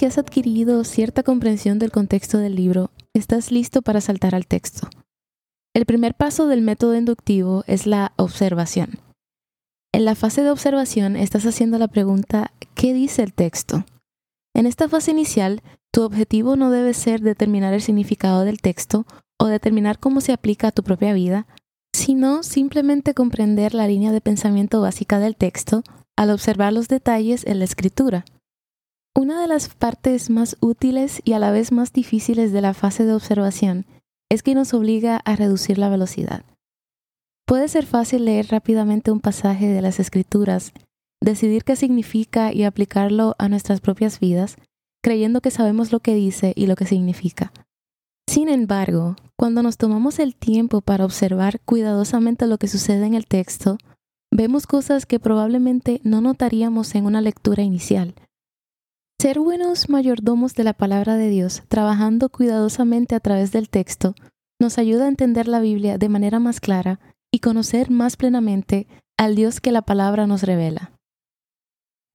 Que has adquirido cierta comprensión del contexto del libro, estás listo para saltar al texto. El primer paso del método inductivo es la observación. En la fase de observación estás haciendo la pregunta ¿qué dice el texto? En esta fase inicial, tu objetivo no debe ser determinar el significado del texto o determinar cómo se aplica a tu propia vida, sino simplemente comprender la línea de pensamiento básica del texto al observar los detalles en la escritura. Una de las partes más útiles y a la vez más difíciles de la fase de observación es que nos obliga a reducir la velocidad. Puede ser fácil leer rápidamente un pasaje de las escrituras, decidir qué significa y aplicarlo a nuestras propias vidas, creyendo que sabemos lo que dice y lo que significa. Sin embargo, cuando nos tomamos el tiempo para observar cuidadosamente lo que sucede en el texto, vemos cosas que probablemente no notaríamos en una lectura inicial. Ser buenos mayordomos de la palabra de Dios, trabajando cuidadosamente a través del texto, nos ayuda a entender la Biblia de manera más clara y conocer más plenamente al Dios que la palabra nos revela.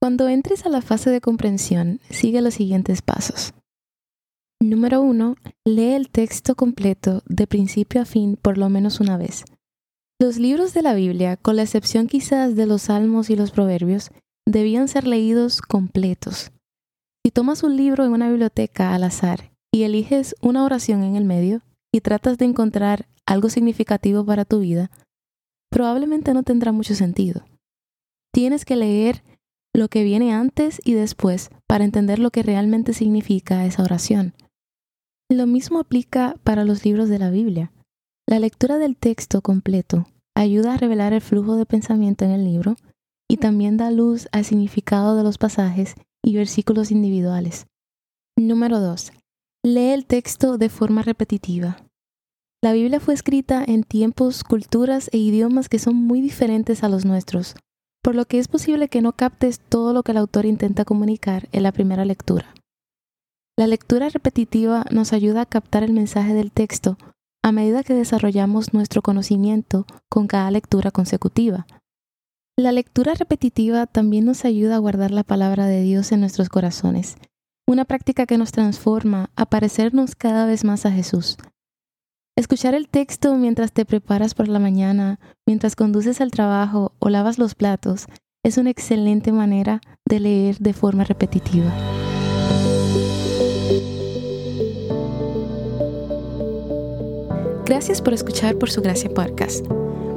Cuando entres a la fase de comprensión, sigue los siguientes pasos. Número 1. Lee el texto completo de principio a fin por lo menos una vez. Los libros de la Biblia, con la excepción quizás de los Salmos y los Proverbios, debían ser leídos completos. Si tomas un libro en una biblioteca al azar y eliges una oración en el medio y tratas de encontrar algo significativo para tu vida, probablemente no tendrá mucho sentido. Tienes que leer lo que viene antes y después para entender lo que realmente significa esa oración. Lo mismo aplica para los libros de la Biblia. La lectura del texto completo ayuda a revelar el flujo de pensamiento en el libro y también da luz al significado de los pasajes y versículos individuales. Número 2. Lee el texto de forma repetitiva. La Biblia fue escrita en tiempos, culturas e idiomas que son muy diferentes a los nuestros, por lo que es posible que no captes todo lo que el autor intenta comunicar en la primera lectura. La lectura repetitiva nos ayuda a captar el mensaje del texto a medida que desarrollamos nuestro conocimiento con cada lectura consecutiva. La lectura repetitiva también nos ayuda a guardar la palabra de Dios en nuestros corazones, una práctica que nos transforma a parecernos cada vez más a Jesús. Escuchar el texto mientras te preparas por la mañana, mientras conduces al trabajo o lavas los platos, es una excelente manera de leer de forma repetitiva. Gracias por escuchar por su gracia podcast.